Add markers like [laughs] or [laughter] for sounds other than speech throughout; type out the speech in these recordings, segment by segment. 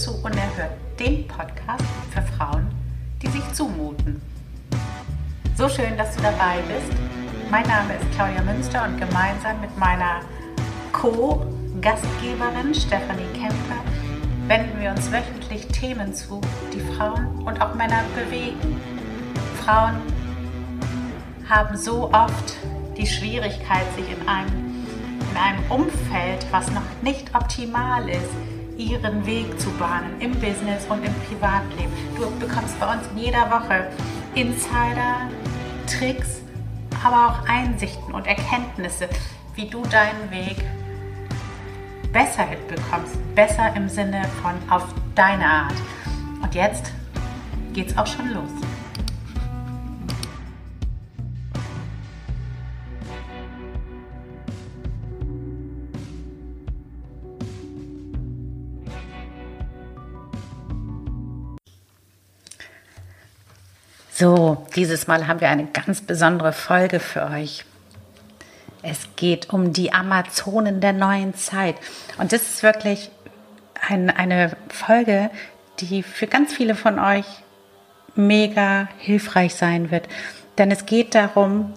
Hallo und zu Unerhört, dem Podcast für Frauen, die sich zumuten. So schön, dass du dabei bist. Mein Name ist Claudia Münster und gemeinsam mit meiner Co-Gastgeberin Stefanie Kemper wenden wir uns wöchentlich Themen zu, die Frauen und auch Männer bewegen. Frauen haben so oft die Schwierigkeit, sich in einem in einem Umfeld, was noch nicht optimal ist, ihren Weg zu bahnen im Business und im Privatleben. Du bekommst bei uns in jeder Woche Insider, Tricks, aber auch Einsichten und Erkenntnisse, wie du deinen Weg besser hinbekommst. Besser im Sinne von auf deine Art. Und jetzt geht's auch schon los. So, dieses Mal haben wir eine ganz besondere Folge für euch. Es geht um die Amazonen der neuen Zeit. Und das ist wirklich ein, eine Folge, die für ganz viele von euch mega hilfreich sein wird. Denn es geht darum,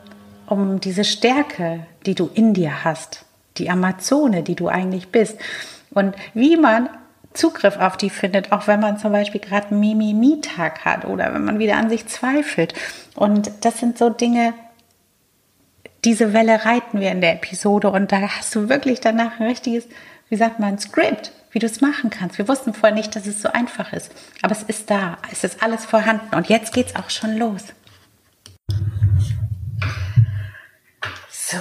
um diese Stärke, die du in dir hast, die Amazone, die du eigentlich bist. Und wie man Zugriff auf die findet, auch wenn man zum Beispiel gerade Mimimi-Tag hat oder wenn man wieder an sich zweifelt. Und das sind so Dinge, diese Welle reiten wir in der Episode und da hast du wirklich danach ein richtiges, wie sagt man, Skript, wie du es machen kannst. Wir wussten vorher nicht, dass es so einfach ist, aber es ist da, es ist alles vorhanden und jetzt geht es auch schon los. So,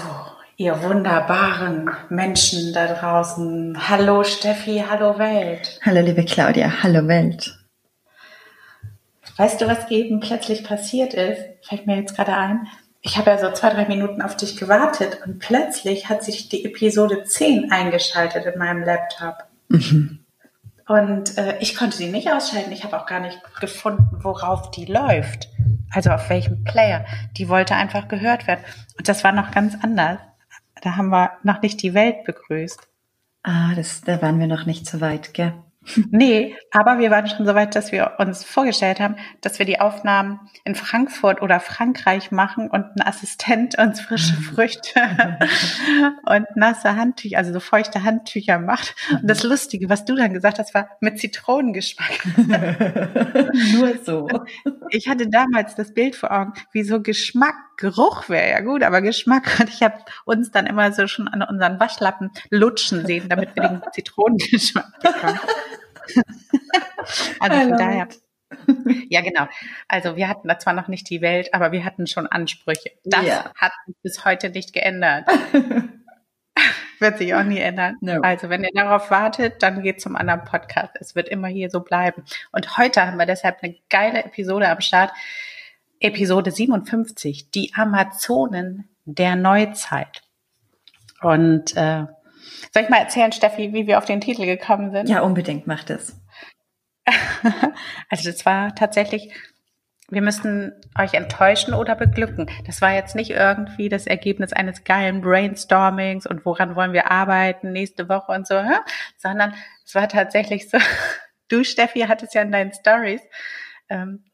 ihr wunderbaren Menschen da draußen. Hallo Steffi, hallo Welt. Hallo liebe Claudia, hallo Welt. Weißt du, was eben plötzlich passiert ist? Fällt mir jetzt gerade ein. Ich habe ja so zwei, drei Minuten auf dich gewartet und plötzlich hat sich die Episode 10 eingeschaltet in meinem Laptop. Mhm. Und äh, ich konnte die nicht ausschalten. Ich habe auch gar nicht gefunden, worauf die läuft. Also auf welchem Player. Die wollte einfach gehört werden. Und das war noch ganz anders. Da haben wir noch nicht die Welt begrüßt. Ah, das, da waren wir noch nicht so weit, gell? [laughs] Nee, aber wir waren schon so weit, dass wir uns vorgestellt haben, dass wir die Aufnahmen in Frankfurt oder Frankreich machen und ein Assistent uns frische [laughs] Früchte [laughs] und nasse Handtücher, also so feuchte Handtücher macht. Und das Lustige, was du dann gesagt hast, war mit Zitronengeschmack. Nur so. Ich hatte damals das Bild vor Augen, wie so Geschmack, Geruch wäre ja gut, aber Geschmack. Und [laughs] ich habe uns dann immer so schon an unseren Waschlappen lutschen sehen, damit wir den [laughs] Zitronengeschmack bekommen. also von daher. Ja, genau. Also wir hatten da zwar noch nicht die Welt, aber wir hatten schon Ansprüche. Das ja. hat sich bis heute nicht geändert. [laughs] wird sich auch nie ändern. No. Also wenn ihr darauf wartet, dann geht zum anderen Podcast. Es wird immer hier so bleiben. Und heute haben wir deshalb eine geile Episode am Start. Episode 57, die Amazonen der Neuzeit. Und äh, soll ich mal erzählen, Steffi, wie wir auf den Titel gekommen sind? Ja, unbedingt, macht es. [laughs] also das war tatsächlich, wir müssten euch enttäuschen oder beglücken. Das war jetzt nicht irgendwie das Ergebnis eines geilen Brainstormings und woran wollen wir arbeiten nächste Woche und so, sondern es war tatsächlich so, [laughs] du Steffi hattest ja in deinen Stories ähm,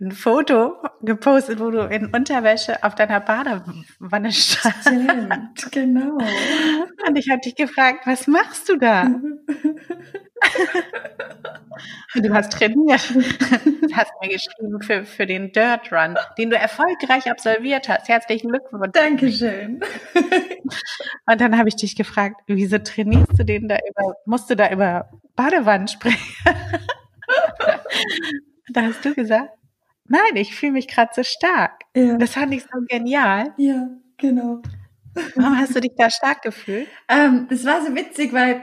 ein Foto gepostet, wo du in Unterwäsche auf deiner Badewanne standst. Stimmt, genau. [laughs] Und ich habe dich gefragt, was machst du da? [laughs] Und du hast trainiert. Du hast mir geschrieben für, für den Dirt Run, den du erfolgreich absolviert hast. Herzlichen Glückwunsch. Dankeschön. Und dann habe ich dich gefragt, wieso trainierst du den da über, musst du da über Badewannen sprechen? [laughs] Da hast du gesagt, Nein, ich fühle mich gerade so stark. Ja. Das fand ich so genial. Ja, genau. Warum hast du dich da stark gefühlt? Ähm, das war so witzig, weil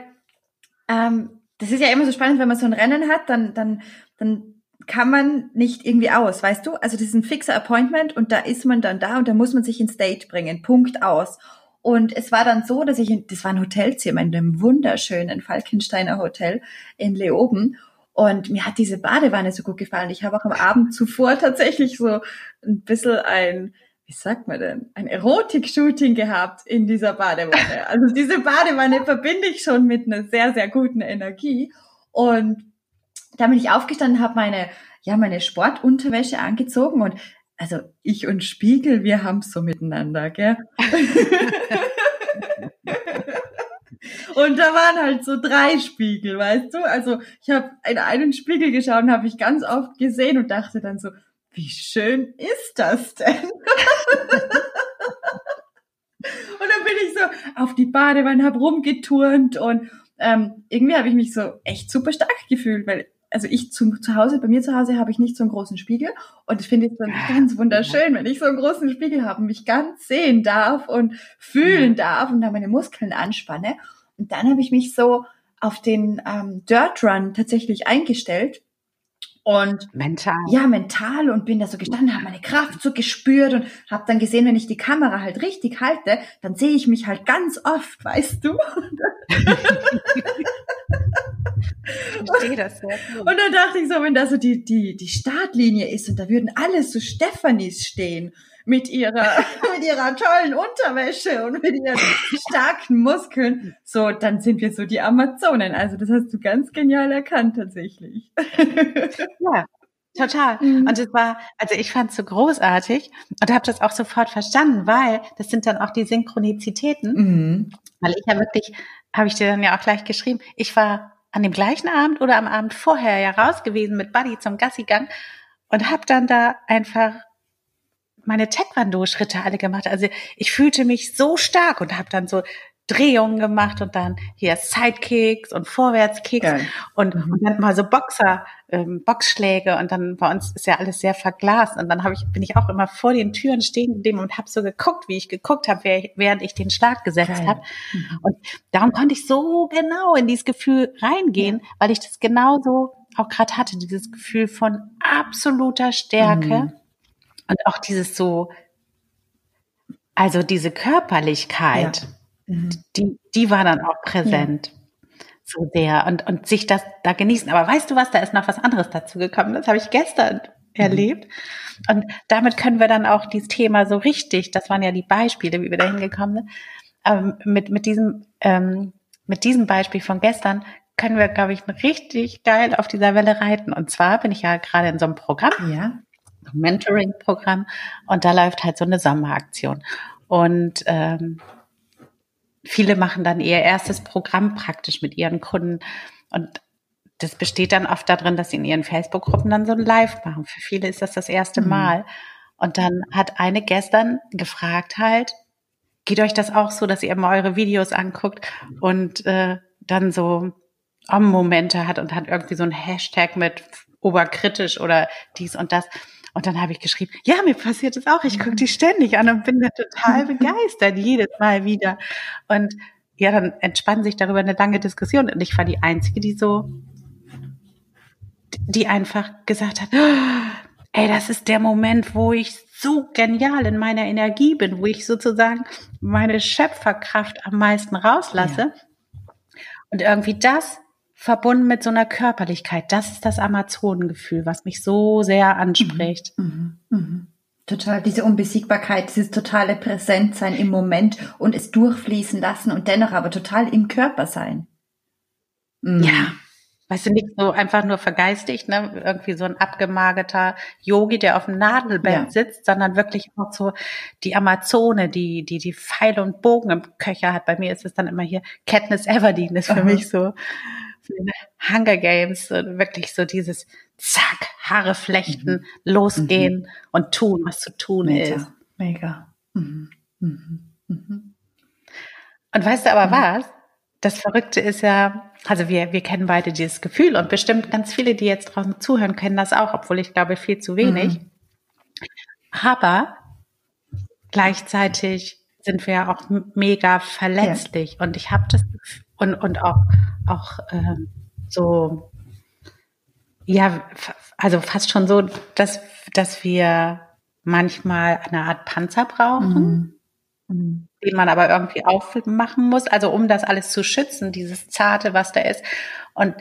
ähm, das ist ja immer so spannend, wenn man so ein Rennen hat, dann, dann, dann kann man nicht irgendwie aus, weißt du? Also das ist ein fixer Appointment und da ist man dann da und da muss man sich in State bringen. Punkt aus. Und es war dann so, dass ich, in, das war ein Hotelzimmer in einem wunderschönen Falkensteiner Hotel in Leoben. Und mir hat diese Badewanne so gut gefallen. Ich habe auch am Abend zuvor tatsächlich so ein bisschen ein wie sagt man denn, ein Erotik-Shooting gehabt in dieser Badewanne. [laughs] Also diese Badewanne verbinde ich schon mit einer sehr, sehr guten Energie. Und da bin ich aufgestanden, habe meine, ja, meine Sportunterwäsche angezogen und also ich und Spiegel, wir haben so miteinander, gell? [laughs] [laughs] Und da waren halt so drei Spiegel, weißt du? Also ich habe in einen Spiegel geschaut und habe ich ganz oft gesehen und dachte dann so, wie schön ist das denn? [laughs] und dann bin ich so auf die Badewanne, hab rumgeturnt und ähm, irgendwie habe ich mich so echt super stark gefühlt, weil also ich zu, zu Hause, bei mir zu Hause habe ich nicht so einen großen Spiegel und ich finde es dann ganz wunderschön, wenn ich so einen großen Spiegel habe und mich ganz sehen darf und fühlen darf und da meine Muskeln anspanne. Und dann habe ich mich so auf den ähm, Dirt Run tatsächlich eingestellt und mental. Ja, mental und bin da so gestanden, habe meine Kraft so gespürt und habe dann gesehen, wenn ich die Kamera halt richtig halte, dann sehe ich mich halt ganz oft, weißt du? [laughs] ich verstehe das gut. Und dann dachte ich so, wenn da so die, die, die Startlinie ist und da würden alle so Stefanis stehen mit ihrer, [laughs] mit ihrer tollen Unterwäsche und mit ihren starken Muskeln. So, dann sind wir so die Amazonen. Also das hast du ganz genial erkannt tatsächlich. [laughs] Ja, Total. Mhm. Und es war, also ich fand es so großartig und habe das auch sofort verstanden, weil das sind dann auch die Synchronizitäten. Mhm. Weil ich ja wirklich, habe ich dir dann ja auch gleich geschrieben, ich war an dem gleichen Abend oder am Abend vorher ja raus gewesen mit Buddy zum Gassigang und habe dann da einfach meine Taekwondo-Schritte alle gemacht. Also ich fühlte mich so stark und habe dann so Drehungen gemacht und dann hier Sidekicks und Vorwärtskicks Geil. und, mhm. und dann mal so Boxer, ähm, Boxschläge und dann bei uns ist ja alles sehr verglast und dann habe ich bin ich auch immer vor den Türen stehen geblieben und habe so geguckt, wie ich geguckt habe, während ich den Schlag gesetzt habe mhm. und darum konnte ich so genau in dieses Gefühl reingehen, ja. weil ich das genauso auch gerade hatte, dieses Gefühl von absoluter Stärke. Mhm und auch dieses so, also diese Körperlichkeit, ja. Mhm. die, die war dann auch präsent. Ja. So sehr und, und sich das da genießen. Aber weißt du was, da ist noch was anderes dazu gekommen. Das habe ich gestern mhm. erlebt. Und damit können wir dann auch dieses Thema so richtig, das waren ja die Beispiele, wie wir da hingekommen sind, ähm, mit, mit diesem, ähm, mit diesem Beispiel von gestern können wir, glaube ich, richtig geil auf dieser Welle reiten. Und zwar bin ich ja gerade in so einem Programm. Ja. Mentoring-Programm und da läuft halt so eine Sommeraktion. Und ähm, viele machen dann ihr erstes Programm praktisch mit ihren Kunden und das besteht dann oft darin, dass sie in ihren Facebook-Gruppen dann so ein Live machen. Für viele ist das das erste mhm. Mal. Und dann hat eine gestern gefragt halt, geht euch das auch so, dass ihr immer eure Videos anguckt und äh, dann so Om-Momente hat und hat irgendwie so ein Hashtag mit oberkritisch oder dies und das. Und dann habe ich geschrieben, ja, mir passiert es auch. Ich gucke die ständig an und bin da total [laughs] begeistert, jedes Mal wieder. Und ja, dann entspann sich darüber eine lange Diskussion. Und ich war die Einzige, die so, die einfach gesagt hat, [gasps] ey, das ist der Moment, wo ich so genial in meiner Energie bin, wo ich sozusagen meine Schöpferkraft am meisten rauslasse. Ja. Und irgendwie das verbunden mit so einer Körperlichkeit. Das ist das Amazonengefühl, was mich so sehr anspricht. Mhm. Mhm. Mhm. Total, diese Unbesiegbarkeit, dieses totale Präsentsein im Moment und es durchfließen lassen und dennoch aber total im Körper sein. Mhm. Ja, weißt du, nicht so einfach nur vergeistigt, ne? irgendwie so ein abgemagerter Yogi, der auf dem Nadelbett ja. sitzt, sondern wirklich auch so die Amazone, die, die, die Pfeile und Bogen im Köcher hat. Bei mir ist es dann immer hier Katniss Everdeen ist für Aha. mich so Hunger Games, wirklich so dieses Zack, Haare flechten, mhm. losgehen mhm. und tun, was zu tun Mega. ist. Mega. Mhm. mhm. Mhm. Und weißt du aber was? Das Verrückte ist ja, also wir, wir kennen beide dieses Gefühl und bestimmt ganz viele, die jetzt draußen zuhören, kennen das auch, obwohl ich glaube viel zu wenig. Mhm. Aber gleichzeitig sind wir ja auch mega verletzlich ja. und ich habe das und, und auch, auch ähm, so, ja, also fast schon so, dass, dass wir manchmal eine Art Panzer brauchen, mhm. mhm. den man aber irgendwie aufmachen muss, also um das alles zu schützen, dieses Zarte, was da ist. Und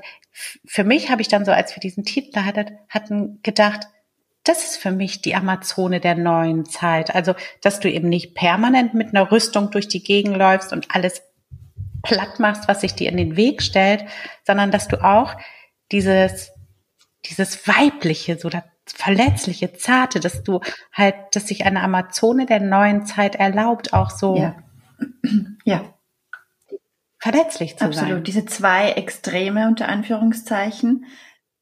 für mich habe ich dann so, als wir diesen Titel hatten, hatten gedacht, das ist für mich die Amazone der neuen Zeit. Also, dass du eben nicht permanent mit einer Rüstung durch die Gegend läufst und alles platt machst, was sich dir in den Weg stellt, sondern dass du auch dieses, dieses weibliche, so das verletzliche, zarte, dass du halt, dass sich eine Amazone der neuen Zeit erlaubt, auch so ja, ja. verletzlich zu Absolut. sein. Diese zwei Extreme unter Anführungszeichen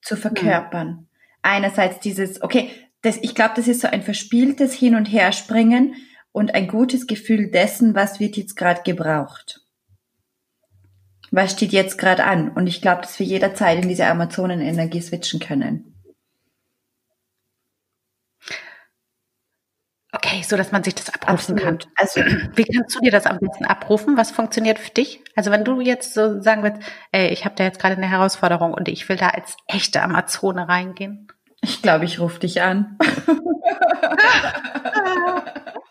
zu verkörpern. Mhm. Einerseits dieses, okay, das, ich glaube, das ist so ein verspieltes Hin- und Herspringen und ein gutes Gefühl dessen, was wird jetzt gerade gebraucht. Was steht jetzt gerade an? Und ich glaube, dass wir jederzeit in diese Amazonenenergie switchen können. Okay, so dass man sich das abrufen Absolut. kann. Also, wie kannst du dir das am besten abrufen? Was funktioniert für dich? Also, wenn du jetzt so sagen willst, ey, ich habe da jetzt gerade eine Herausforderung und ich will da als echte Amazone reingehen. Ich glaube, ich rufe dich an. [laughs] [laughs]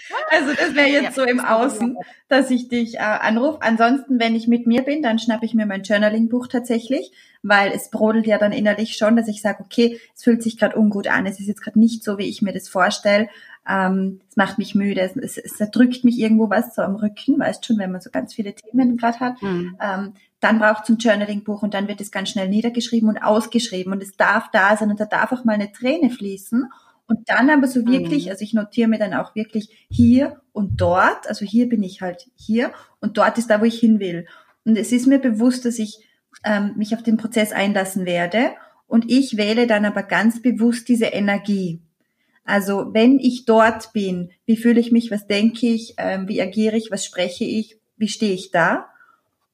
[laughs] Also das wäre jetzt ja, so im Außen, dass ich dich äh, anrufe. Ansonsten, wenn ich mit mir bin, dann schnappe ich mir mein Journaling-Buch tatsächlich, weil es brodelt ja dann innerlich schon, dass ich sage, okay, es fühlt sich gerade ungut an, es ist jetzt gerade nicht so, wie ich mir das vorstelle. Ähm, es macht mich müde, es, es, es drückt mich irgendwo was so am Rücken, weißt schon, wenn man so ganz viele Themen gerade hat. Mhm. Ähm, dann braucht es ein Journaling-Buch und dann wird es ganz schnell niedergeschrieben und ausgeschrieben und es darf da sein und da darf auch mal eine Träne fließen und dann aber so wirklich, mhm. also ich notiere mir dann auch wirklich hier und dort, also hier bin ich halt hier und dort ist da, wo ich hin will. Und es ist mir bewusst, dass ich ähm, mich auf den Prozess einlassen werde und ich wähle dann aber ganz bewusst diese Energie. Also wenn ich dort bin, wie fühle ich mich, was denke ich, ähm, wie agiere ich, was spreche ich, wie stehe ich da?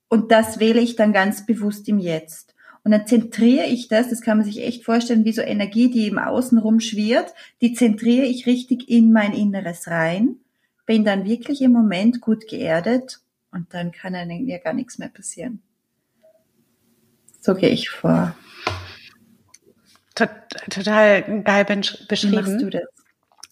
Und das wähle ich dann ganz bewusst im Jetzt. Und dann zentriere ich das, das kann man sich echt vorstellen, wie so Energie, die im Außen rumschwirrt, die zentriere ich richtig in mein Inneres rein, bin dann wirklich im Moment gut geerdet und dann kann mir gar nichts mehr passieren. So gehe ich vor. Total geil beschrieben. Wie machst du das?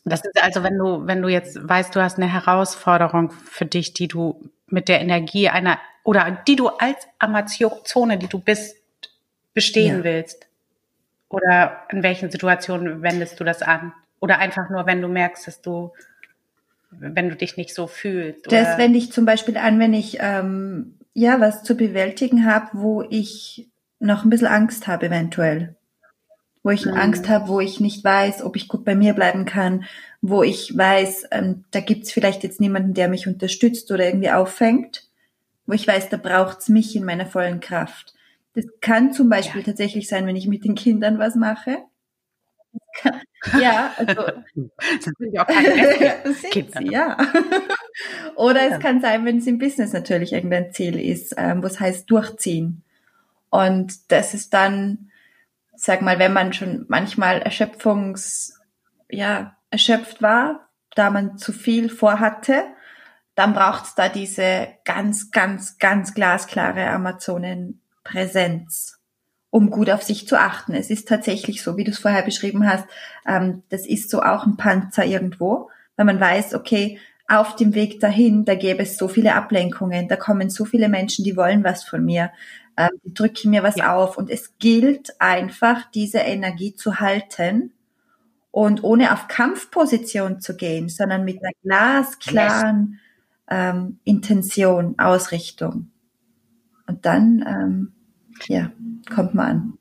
Das ist also, wenn du, wenn du jetzt weißt, du hast eine Herausforderung für dich, die du mit der Energie einer, oder die du als Amazone, die du bist, bestehen ja. willst? Oder in welchen Situationen wendest du das an? Oder einfach nur, wenn du merkst, dass du, wenn du dich nicht so fühlst? Oder? Das wende ich zum Beispiel an, wenn ich ähm, ja was zu bewältigen habe, wo ich noch ein bisschen Angst habe eventuell. Wo ich mhm. Angst habe, wo ich nicht weiß, ob ich gut bei mir bleiben kann, wo ich weiß, ähm, da gibt's vielleicht jetzt niemanden, der mich unterstützt oder irgendwie auffängt, wo ich weiß, da braucht's mich in meiner vollen Kraft. Das kann zum Beispiel ja. tatsächlich sein, wenn ich mit den Kindern was mache. [laughs] ja, also. Das sind auch keine [laughs] Kinder. Sie, ja. [laughs] Oder ja. es kann sein, wenn es im Business natürlich irgendein Ziel ist, ähm, was heißt durchziehen. Und das ist dann, sag mal, wenn man schon manchmal erschöpfungs, ja, erschöpft war, da man zu viel vorhatte, dann braucht es da diese ganz, ganz, ganz glasklare Amazonen Präsenz, um gut auf sich zu achten. Es ist tatsächlich so, wie du es vorher beschrieben hast, ähm, das ist so auch ein Panzer irgendwo, weil man weiß, okay, auf dem Weg dahin, da gäbe es so viele Ablenkungen, da kommen so viele Menschen, die wollen was von mir, ähm, die drücken mir was ja. auf und es gilt einfach, diese Energie zu halten und ohne auf Kampfposition zu gehen, sondern mit einer glasklaren ähm, Intention, Ausrichtung. Und dann, ähm, ja, kommt man an.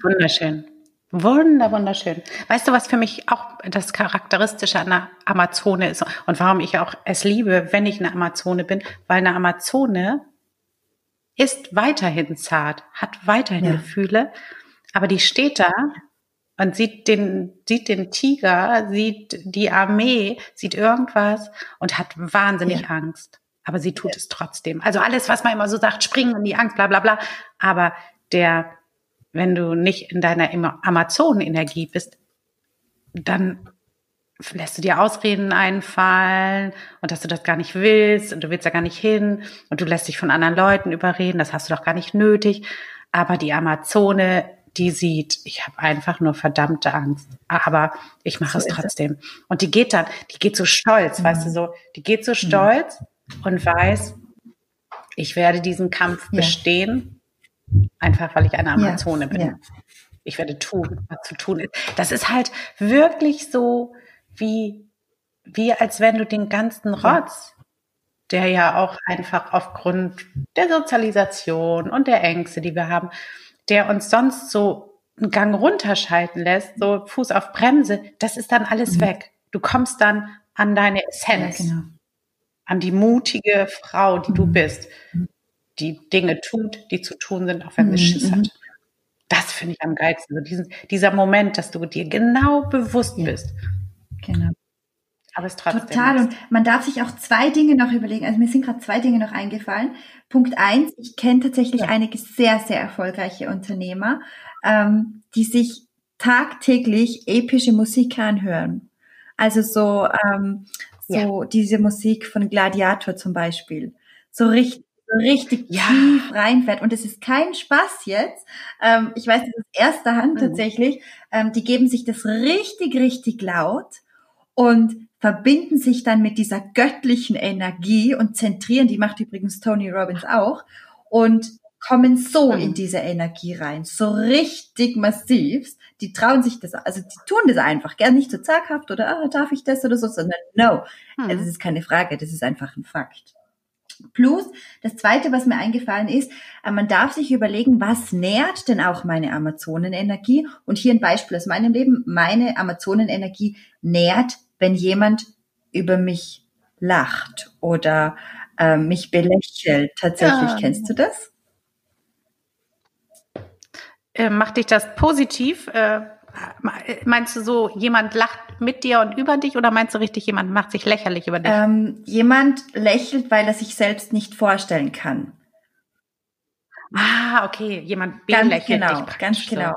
Wunderschön. Wunder, wunderschön. Weißt du, was für mich auch das Charakteristische an der Amazone ist und warum ich auch es liebe, wenn ich eine Amazone bin? Weil eine Amazone ist weiterhin zart, hat weiterhin ja. Gefühle, aber die steht da und sieht den, sieht den Tiger, sieht die Armee, sieht irgendwas und hat wahnsinnig ja. Angst aber sie tut ja. es trotzdem. Also alles, was man immer so sagt, springen in die Angst, bla bla bla. Aber der, wenn du nicht in deiner Amazonenenergie bist, dann lässt du dir Ausreden einfallen und dass du das gar nicht willst und du willst da gar nicht hin und du lässt dich von anderen Leuten überreden, das hast du doch gar nicht nötig. Aber die Amazone, die sieht, ich habe einfach nur verdammte Angst, aber ich mache so es trotzdem. Es. Und die geht dann, die geht so stolz, mhm. weißt du so, die geht so mhm. Und weiß, ich werde diesen Kampf ja. bestehen, einfach weil ich eine Amazone ja, bin. Ja. Ich werde tun, was zu tun ist. Das ist halt wirklich so wie, wie als wenn du den ganzen Rotz, der ja auch einfach aufgrund der Sozialisation und der Ängste, die wir haben, der uns sonst so einen Gang runterschalten lässt, so Fuß auf Bremse, das ist dann alles mhm. weg. Du kommst dann an deine Essenz, genau. An die mutige Frau, die mhm. du bist, die Dinge tut, die zu tun sind, auch wenn sie mhm. Schiss hat. Mhm. Das finde ich am geilsten. So diesen, dieser Moment, dass du dir genau bewusst ja. bist. Genau. Aber es trotzdem. Total. Und man darf sich auch zwei Dinge noch überlegen. Also mir sind gerade zwei Dinge noch eingefallen. Punkt eins, ich kenne tatsächlich ja. einige sehr, sehr erfolgreiche Unternehmer, ähm, die sich tagtäglich epische Musik anhören. Also so, ähm, so ja. diese Musik von Gladiator zum Beispiel. So richtig so richtig ja. tief reinfährt. Und es ist kein Spaß jetzt. Ähm, ich weiß das ist erster Hand mhm. tatsächlich. Ähm, die geben sich das richtig, richtig laut und verbinden sich dann mit dieser göttlichen Energie und zentrieren, die macht übrigens Tony Robbins auch, und kommen so mhm. in diese Energie rein, so richtig massiv. Die trauen sich das, also die tun das einfach, gern nicht so zaghaft oder ah, darf ich das oder so, sondern no, mhm. das ist keine Frage, das ist einfach ein Fakt. Plus, das zweite, was mir eingefallen ist, äh, man darf sich überlegen, was nährt denn auch meine Amazonenenergie? Und hier ein Beispiel aus meinem Leben. Meine Amazonenenergie nährt, wenn jemand über mich lacht oder äh, mich belächelt. Tatsächlich, ja. kennst du das? Äh, macht dich das positiv? Äh, Meinst du so, jemand lacht mit dir und über dich oder meinst du richtig, jemand macht sich lächerlich über dich? Ähm, jemand lächelt, weil er sich selbst nicht vorstellen kann. Ah, okay, jemand belächelt ganz genau, dich. Ganz genau.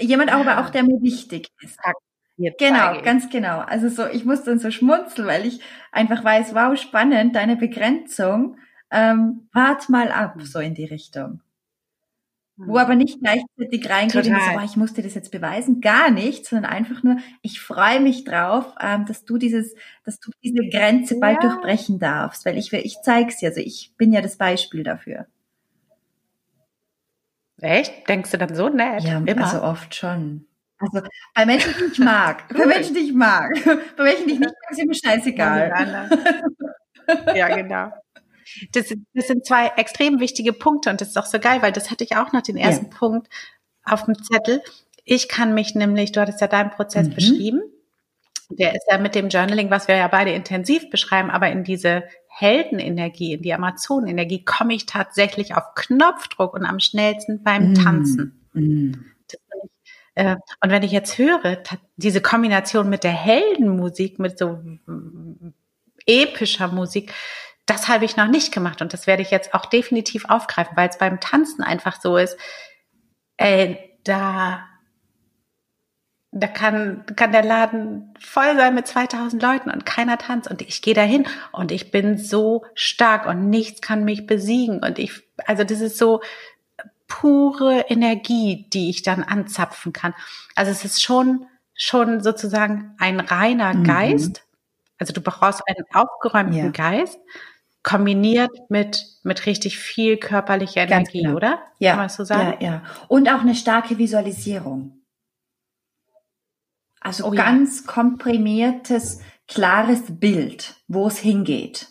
Jemand auch, aber auch, der mir wichtig ist. Jetzt genau, ganz genau. Also so, ich muss dann so schmunzeln, weil ich einfach weiß, wow, spannend, deine Begrenzung. Ähm, wart mal ab, so in die Richtung. Wo aber nicht gleichzeitig reingeht und so, ich muss dir das jetzt beweisen, gar nicht, sondern einfach nur, ich freue mich drauf, ähm, dass du dieses, dass du diese Grenze ja. bald durchbrechen darfst, weil ich, ich zeig's dir, also ich bin ja das Beispiel dafür. Echt? Denkst du dann so nett? Ja, Immer? also oft schon. Also bei [laughs] Menschen, die ich mag, bei Menschen, die ich mag, [laughs] bei Menschen, die ich nicht mag, ist mir scheißegal. Ja, genau. Das, das sind zwei extrem wichtige Punkte und das ist auch so geil, weil das hatte ich auch noch den ersten ja. Punkt auf dem Zettel. Ich kann mich nämlich, du hattest ja deinen Prozess mhm. beschrieben, der ist ja mit dem Journaling, was wir ja beide intensiv beschreiben, aber in diese Heldenenergie, in die Amazonenenergie komme ich tatsächlich auf Knopfdruck und am schnellsten beim mhm. Tanzen. Mhm. Äh, und wenn ich jetzt höre, diese Kombination mit der Heldenmusik, mit so epischer Musik, das habe ich noch nicht gemacht und das werde ich jetzt auch definitiv aufgreifen, weil es beim Tanzen einfach so ist, ey, da, da kann, kann der Laden voll sein mit 2000 Leuten und keiner tanzt und ich gehe dahin und ich bin so stark und nichts kann mich besiegen und ich, also das ist so pure Energie, die ich dann anzapfen kann. Also es ist schon, schon sozusagen ein reiner mhm. Geist. Also du brauchst einen aufgeräumten ja. Geist kombiniert mit, mit richtig viel körperlicher Energie, genau. oder? Ja. Kann man so sagen? Ja, ja. Und auch eine starke Visualisierung. Also oh, ganz ja. komprimiertes, klares Bild, wo es hingeht.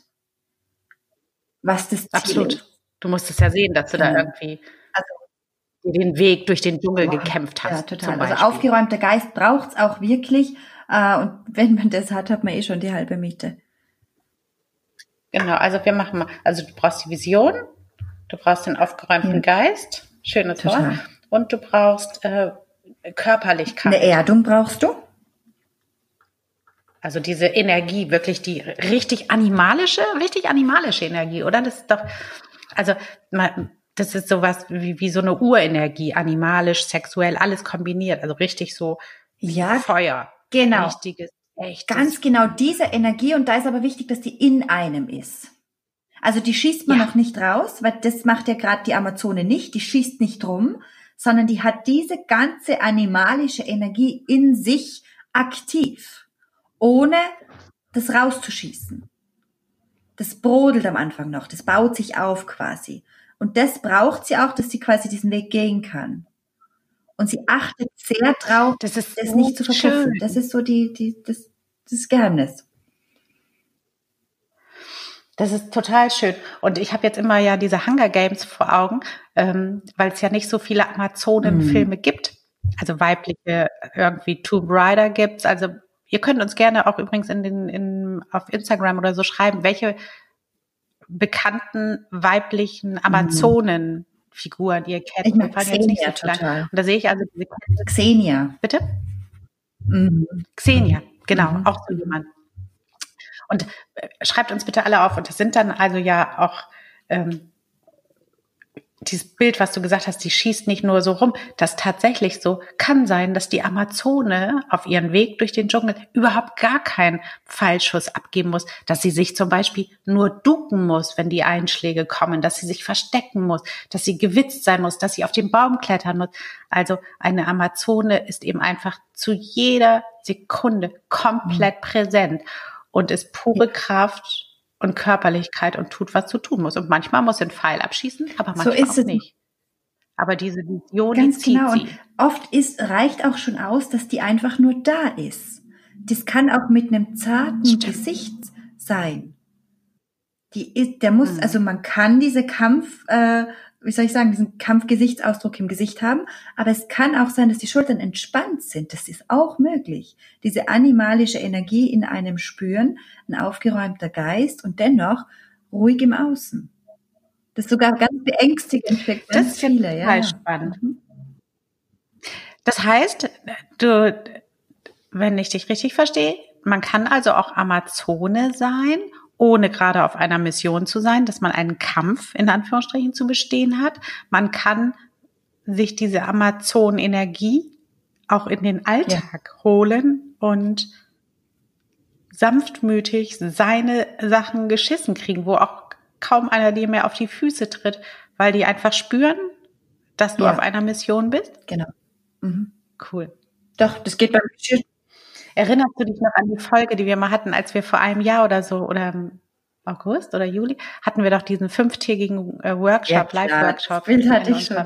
Was das Ziel Absolut. Ist. Du musst es ja sehen, dass du genau. da irgendwie also, den Weg durch den Dschungel wow. gekämpft hast. Ja, total. Also aufgeräumter Geist braucht's auch wirklich. Äh, und wenn man das hat, hat man eh schon die halbe Miete. Genau, also wir machen mal, also du brauchst die Vision, du brauchst den aufgeräumten ja. Geist, schöne Tor, und du brauchst äh, Körperlichkeit. Eine Erdung brauchst du? Also diese Energie, wirklich die richtig animalische, richtig animalische Energie, oder? Das ist doch, also das ist sowas wie, wie so eine Urenergie, animalisch, sexuell, alles kombiniert, also richtig so ja, Feuer. Genau. Richtiges Echt? Ganz genau diese Energie und da ist aber wichtig, dass die in einem ist. Also die schießt man ja. noch nicht raus, weil das macht ja gerade die Amazone nicht, die schießt nicht rum, sondern die hat diese ganze animalische Energie in sich aktiv, ohne das rauszuschießen. Das brodelt am Anfang noch, das baut sich auf quasi. Und das braucht sie auch, dass sie quasi diesen Weg gehen kann. Und sie achtet sehr drauf, das ist das so nicht zu verpuffen. schön. Das ist so die, die, das, das Geheimnis. Das ist total schön. Und ich habe jetzt immer ja diese Hunger Games vor Augen, ähm, weil es ja nicht so viele Amazonen-Filme gibt. Also weibliche irgendwie Tomb Raider gibt's. Also ihr könnt uns gerne auch übrigens in den in, auf Instagram oder so schreiben, welche bekannten weiblichen Amazonen-Figuren ihr kennt. Ich mag Xenia so total. Und da sehe ich also diese Xenia. bitte Mhm. Xenia, genau, Mhm. auch so jemand. Und äh, schreibt uns bitte alle auf. Und das sind dann also ja auch ähm, dieses Bild, was du gesagt hast, die schießt nicht nur so rum. Das tatsächlich so kann sein, dass die Amazone auf ihren Weg durch den Dschungel überhaupt gar keinen Fallschuss abgeben muss, dass sie sich zum Beispiel nur ducken muss, wenn die Einschläge kommen, dass sie sich verstecken muss, dass sie gewitzt sein muss, dass sie auf den Baum klettern muss. Also eine Amazone ist eben einfach zu jeder Sekunde komplett präsent und ist pure Kraft und Körperlichkeit und tut, was zu tun muss. Und manchmal muss einen Pfeil abschießen, aber So manchmal ist auch es. nicht. Aber diese Vision, die Ganz zieht genau. sie. Und oft ist, reicht auch schon aus, dass die einfach nur da ist. Das kann auch mit einem zarten Stimmt. Gesicht sein. Die ist, der muss, Mhm. also man kann diese Kampf, äh, wie soll ich sagen, diesen Kampfgesichtsausdruck im Gesicht haben, aber es kann auch sein, dass die Schultern entspannt sind. Das ist auch möglich. Diese animalische Energie in einem spüren, ein aufgeräumter Geist und dennoch ruhig im Außen. Das ist sogar ganz beängstigend für ganz Das ist ja viele, ja. spannend. Mhm. Das heißt, du, wenn ich dich richtig verstehe, man kann also auch Amazone sein, ohne gerade auf einer Mission zu sein, dass man einen Kampf in Anführungsstrichen zu bestehen hat. Man kann sich diese Amazonenergie auch in den Alltag holen und sanftmütig seine Sachen geschissen kriegen, wo auch kaum einer dir mehr auf die Füße tritt, weil die einfach spüren, dass du Ja. auf einer Mission bist. Genau. Mhm. Cool. Doch, das geht beim Geschirr. Erinnerst du dich noch an die Folge, die wir mal hatten, als wir vor einem Jahr oder so oder August oder Juli hatten wir doch diesen fünftägigen äh, Workshop, Ja, Live-Workshop. das hatte ich schon.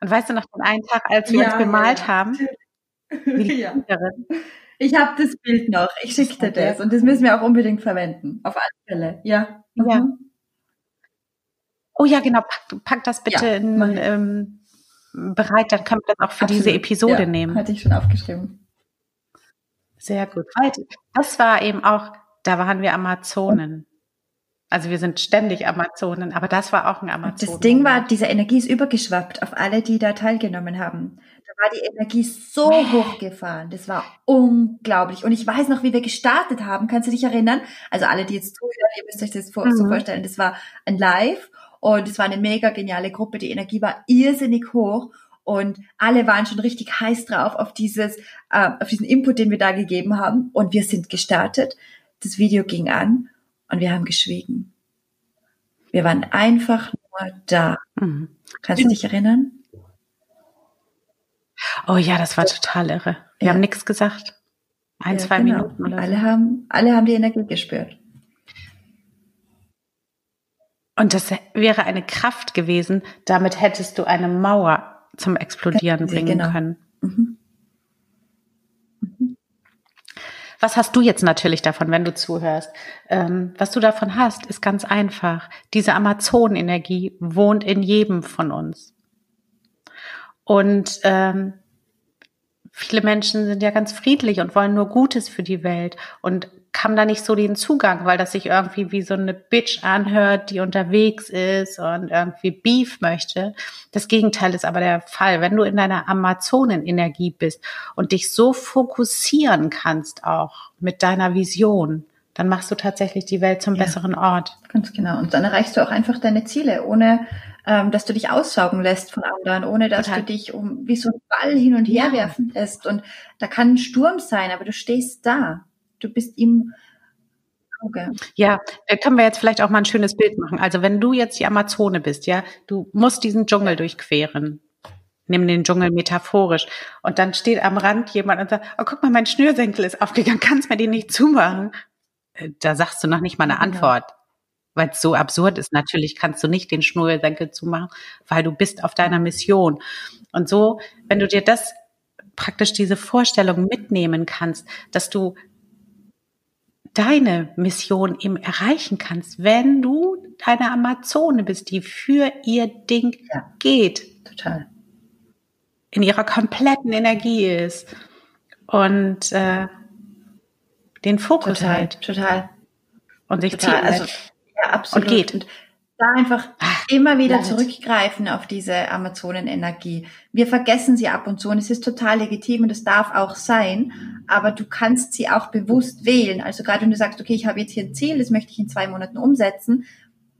Und weißt du noch den einen Tag, als wir Ja, uns ja, bemalt ja. haben? [laughs] Ja. Ich habe das Bild noch. Ich schickte war der das und das müssen wir auch unbedingt verwenden. Auf alle Fälle. Ja. Ja. Mhm. Oh ja, genau. Pack, pack das bitte Ja, in, ähm, bereit, dann können wir das auch für diese Absolut. Episode ja, nehmen. Hatte ich schon aufgeschrieben. Sehr gut. Das war eben auch, da waren wir Amazonen. Also wir sind ständig Amazonen, aber das war auch ein Und Amazon. das Ding war, diese Energie ist übergeschwappt auf alle, die da teilgenommen haben. Da war die Energie so hochgefahren. Das war unglaublich. Und ich weiß noch, wie wir gestartet haben. Kannst du dich erinnern? Also alle, die jetzt zuhören, ihr müsst euch das so Mhm. vorstellen. Das war ein Live und es war eine mega geniale Gruppe. Die Energie war irrsinnig hoch. Und alle waren schon richtig heiß drauf auf dieses, äh, auf diesen Input, den wir da gegeben haben. Und wir sind gestartet. Das Video ging an und wir haben geschwiegen. Wir waren einfach nur da. Mhm. Kannst du dich erinnern? Oh ja, das war total irre. Wir Ja. haben nichts gesagt. Ein, Ja, zwei genau. Minuten oder Alle so. haben, alle haben die Energie gespürt. Und das wäre eine Kraft gewesen. Damit hättest du eine Mauer zum Explodieren sie, bringen genau. können. Mhm. Was hast du jetzt natürlich davon, wenn du zuhörst? Ähm, was du davon hast, ist ganz einfach. Diese Amazonenenergie wohnt in jedem von uns. Und ähm, viele Menschen sind ja ganz friedlich und wollen nur Gutes für die Welt und haben da nicht so den Zugang, weil das sich irgendwie wie so eine Bitch anhört, die unterwegs ist und irgendwie Beef möchte. Das Gegenteil ist aber der Fall. Wenn du in deiner Amazonenenergie bist und dich so fokussieren kannst auch mit deiner Vision, dann machst du tatsächlich die Welt zum Ja. besseren Ort. Ganz genau. Und dann erreichst du auch einfach deine Ziele, ohne ähm, dass du dich aussaugen lässt von anderen, ohne dass Total. du dich um wie so ein Ball hin und her Ja. werfen lässt. Und da kann ein Sturm sein, aber du stehst da. Du bist im Auge. Ja, da können wir jetzt vielleicht auch mal ein schönes Bild machen. Also wenn du jetzt die Amazone bist, ja, du musst diesen Dschungel durchqueren. Nimm den Dschungel metaphorisch. Und dann steht am Rand jemand und sagt, oh, guck mal, mein Schnürsenkel ist aufgegangen, kannst mir den nicht zumachen? Äh, Da sagst du noch nicht mal eine. Antwort. weil es so absurd ist. Natürlich kannst du nicht den Schnurrsenkel zumachen, weil du bist auf deiner Mission. Und so, wenn du dir das praktisch diese Vorstellung mitnehmen kannst, dass du deine Mission eben erreichen kannst, wenn du deine Amazone bist, die für ihr Ding ja. geht. Total. In ihrer kompletten Energie ist. Und äh, den Fokus total, halt. Total. Und sich total. Also, ja, absolut. Und geht. Und da einfach Ach, immer wieder zurückgreifen auf diese Amazonenenergie. Wir vergessen sie ab und zu und es ist total legitim und es darf auch sein, aber du kannst sie auch bewusst wählen. Also gerade wenn du sagst, okay, ich habe jetzt hier ein Ziel, das möchte ich in zwei Monaten umsetzen,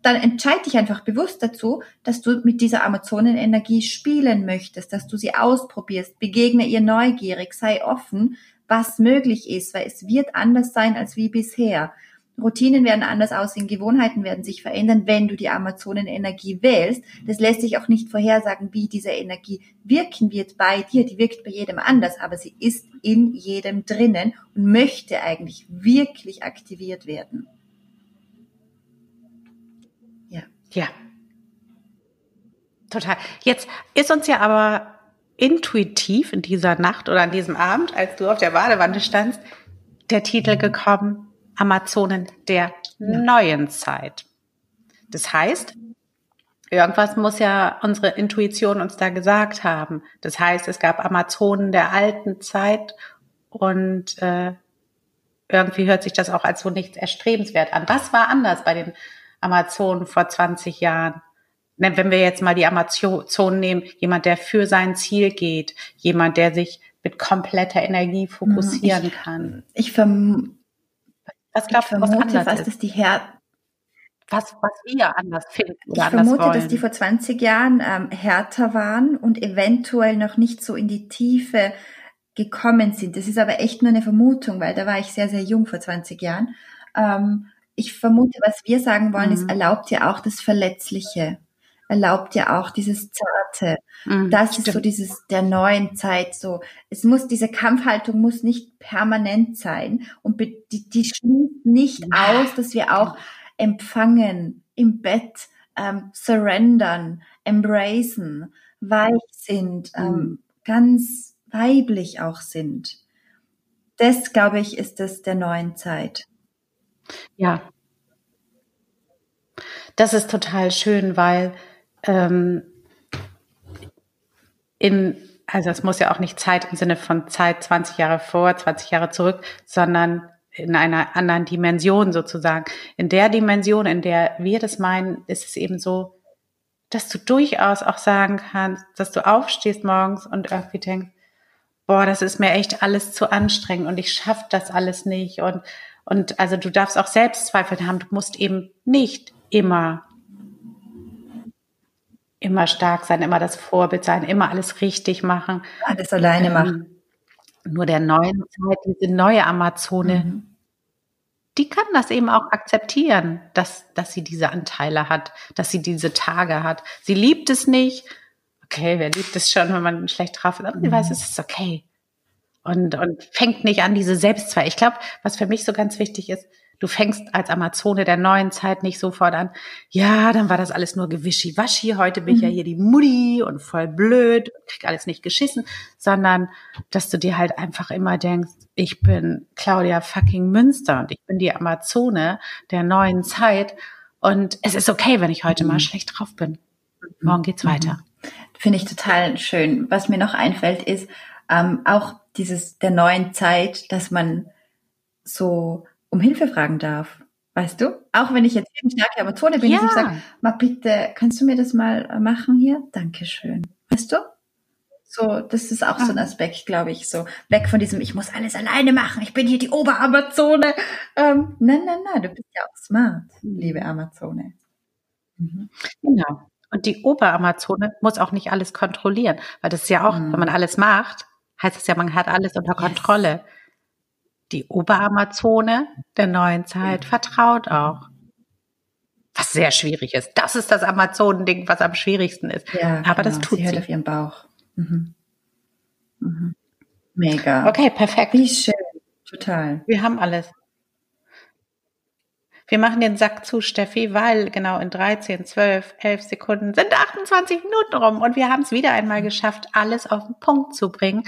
dann entscheide dich einfach bewusst dazu, dass du mit dieser Amazonenenergie spielen möchtest, dass du sie ausprobierst, begegne ihr neugierig, sei offen, was möglich ist, weil es wird anders sein als wie bisher. Routinen werden anders aussehen, Gewohnheiten werden sich verändern, wenn du die Amazonenenergie wählst. Das lässt sich auch nicht vorhersagen, wie diese Energie wirken wird bei dir. Die wirkt bei jedem anders, aber sie ist in jedem drinnen und möchte eigentlich wirklich aktiviert werden. Ja. Ja. Total. Jetzt ist uns ja aber intuitiv in dieser Nacht oder an diesem Abend, als du auf der Badewanne standst, der Titel gekommen, Amazonen der ja. neuen Zeit. Das heißt, irgendwas muss ja unsere Intuition uns da gesagt haben. Das heißt, es gab Amazonen der alten Zeit und äh, irgendwie hört sich das auch als so nichts erstrebenswert an. Was war anders bei den Amazonen vor 20 Jahren? wenn wir jetzt mal die Amazonen nehmen, jemand, der für sein Ziel geht, jemand, der sich mit kompletter Energie fokussieren ich, kann. Ich, verm was glaubst du, was anders was, ist? Dass die Her was, was wir anders finden oder Ich vermute, wollen. dass die vor 20 Jahren ähm, härter waren und eventuell noch nicht so in die Tiefe gekommen sind. Das ist aber echt nur eine Vermutung, weil da war ich sehr, sehr jung vor 20 Jahren. Ähm, ich vermute, was wir sagen wollen, mhm. ist, erlaubt ja auch das Verletzliche erlaubt ja auch dieses Zarte. Mhm, das stimmt. ist so dieses der neuen Zeit so. Es muss, diese Kampfhaltung muss nicht permanent sein und die, die schließt nicht ja. aus, dass wir auch empfangen, im Bett, ähm, surrendern, embracen, weich sind, ähm, mhm. ganz weiblich auch sind. Das, glaube ich, ist es der neuen Zeit. Ja. Das ist total schön, weil ähm, in, also es muss ja auch nicht Zeit im Sinne von Zeit 20 Jahre vor, 20 Jahre zurück, sondern in einer anderen Dimension sozusagen. In der Dimension, in der wir das meinen, ist es eben so, dass du durchaus auch sagen kannst, dass du aufstehst morgens und irgendwie denkst, boah, das ist mir echt alles zu anstrengend und ich schaffe das alles nicht und und also du darfst auch Selbstzweifel haben. Du musst eben nicht immer immer stark sein, immer das Vorbild sein, immer alles richtig machen. Alles alleine ähm, machen. Nur der neuen Zeit, diese neue Amazone, mhm. die kann das eben auch akzeptieren, dass, dass sie diese Anteile hat, dass sie diese Tage hat. Sie liebt es nicht. Okay, wer liebt es schon, wenn man schlecht drauf ist? Aber sie weiß, mhm. es ist okay. Und, und fängt nicht an, diese Selbstzweifel. Ich glaube, was für mich so ganz wichtig ist, Du fängst als Amazone der neuen Zeit nicht sofort an, ja, dann war das alles nur gewischiwaschi, heute bin ich ja mhm. hier die Mutti und voll blöd, krieg alles nicht geschissen, sondern dass du dir halt einfach immer denkst, ich bin Claudia fucking Münster und ich bin die Amazone der neuen Zeit und es ist okay, wenn ich heute mal mhm. schlecht drauf bin. Morgen geht's mhm. weiter. Finde ich total schön. Was mir noch einfällt, ist ähm, auch dieses der neuen Zeit, dass man so um Hilfe fragen darf. Weißt du? Auch wenn ich jetzt eben starke Amazone bin, ja. ich sage, mal bitte, kannst du mir das mal äh, machen hier? Dankeschön. Weißt du? So, das ist auch so ein Aspekt, glaube ich, so. Weg von diesem, ich muss alles alleine machen, ich bin hier die Oberamazone. Ähm, nein, nein, nein, du bist ja auch smart, liebe Amazone. Mhm. Genau. Und die Oberamazone muss auch nicht alles kontrollieren, weil das ist ja auch, mhm. wenn man alles macht, heißt es ja, man hat alles unter Kontrolle. Yes die Oberamazone der neuen Zeit vertraut auch. Was sehr schwierig ist. Das ist das Amazonending, was am schwierigsten ist. Ja, Aber genau. das tut sie. Hört auf ihren Bauch. Mhm. Mhm. Mega. Okay, perfekt. Wie schön. Total. Wir haben alles. Wir machen den Sack zu, Steffi, weil genau in 13, 12, 11 Sekunden sind 28 Minuten rum und wir haben es wieder einmal geschafft, alles auf den Punkt zu bringen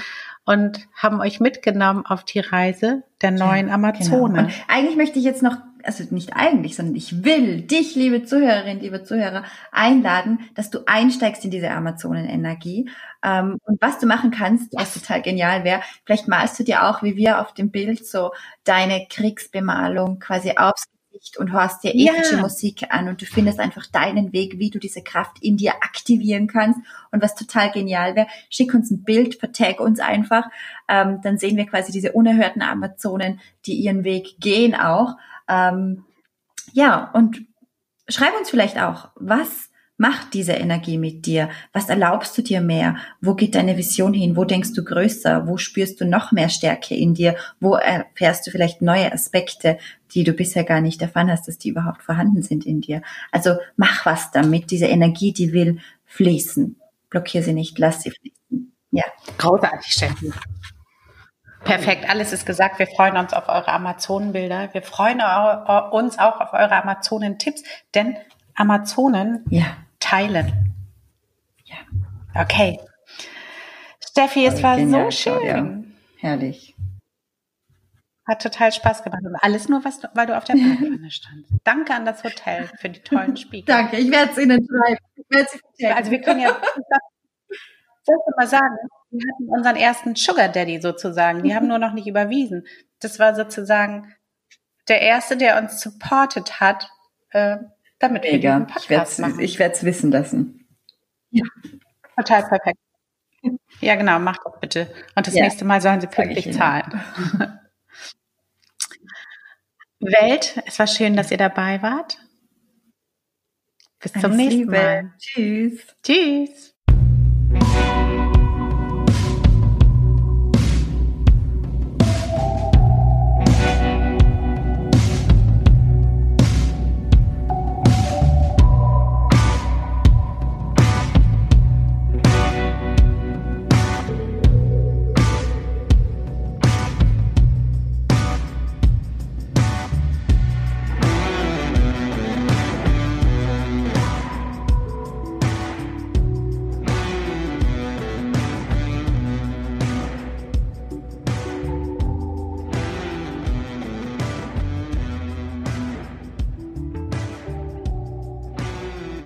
und haben euch mitgenommen auf die Reise der neuen ja, Amazone. Genau. eigentlich möchte ich jetzt noch also nicht eigentlich, sondern ich will dich, liebe Zuhörerin, liebe Zuhörer, einladen, dass du einsteigst in diese Amazonenenergie. Ähm, und was du machen kannst, was total genial wäre, vielleicht malst du dir auch, wie wir auf dem Bild, so deine Kriegsbemalung quasi aufs Gesicht und hörst dir epische ja. Musik an und du findest einfach deinen Weg, wie du diese Kraft in dir aktivieren kannst. Und was total genial wäre, schick uns ein Bild, vertag uns einfach, ähm, dann sehen wir quasi diese unerhörten Amazonen, die ihren Weg gehen auch. Ähm, ja, und schreib uns vielleicht auch, was macht diese Energie mit dir? Was erlaubst du dir mehr? Wo geht deine Vision hin? Wo denkst du größer? Wo spürst du noch mehr Stärke in dir? Wo erfährst du vielleicht neue Aspekte, die du bisher gar nicht erfahren hast, dass die überhaupt vorhanden sind in dir? Also mach was damit. Diese Energie, die will fließen. Blockier sie nicht, lass sie fließen. Ja. Großartig, Steffi. Perfekt, alles ist gesagt. Wir freuen uns auf eure Amazonenbilder. Wir freuen uns auch auf eure Amazonen-Tipps, denn Amazonen ja. Teilen. Ja. Okay. Steffi, es war so schön. Ja. Herrlich. Hat total Spaß gemacht. Und alles nur, was, weil du auf der [laughs] Parkpfanne standst. Danke an das Hotel für die tollen Spiegel. Danke, ich werde es Ihnen schreiben. Also wir können ja, ich mal sagen, wir hatten unseren ersten Sugar Daddy sozusagen. Die haben nur noch nicht überwiesen. Das war sozusagen der erste, der uns supported hat, äh, damit Mega. wir diesen Podcast ich machen. Ich werde es wissen lassen. Ja. Total perfekt. Ja, genau, macht das bitte. Und das ja. nächste Mal sollen sie pünktlich zahlen. [laughs] Welt, es war schön, dass ihr dabei wart. Bis Alles zum nächsten Liebe. Mal. Tschüss. Tschüss.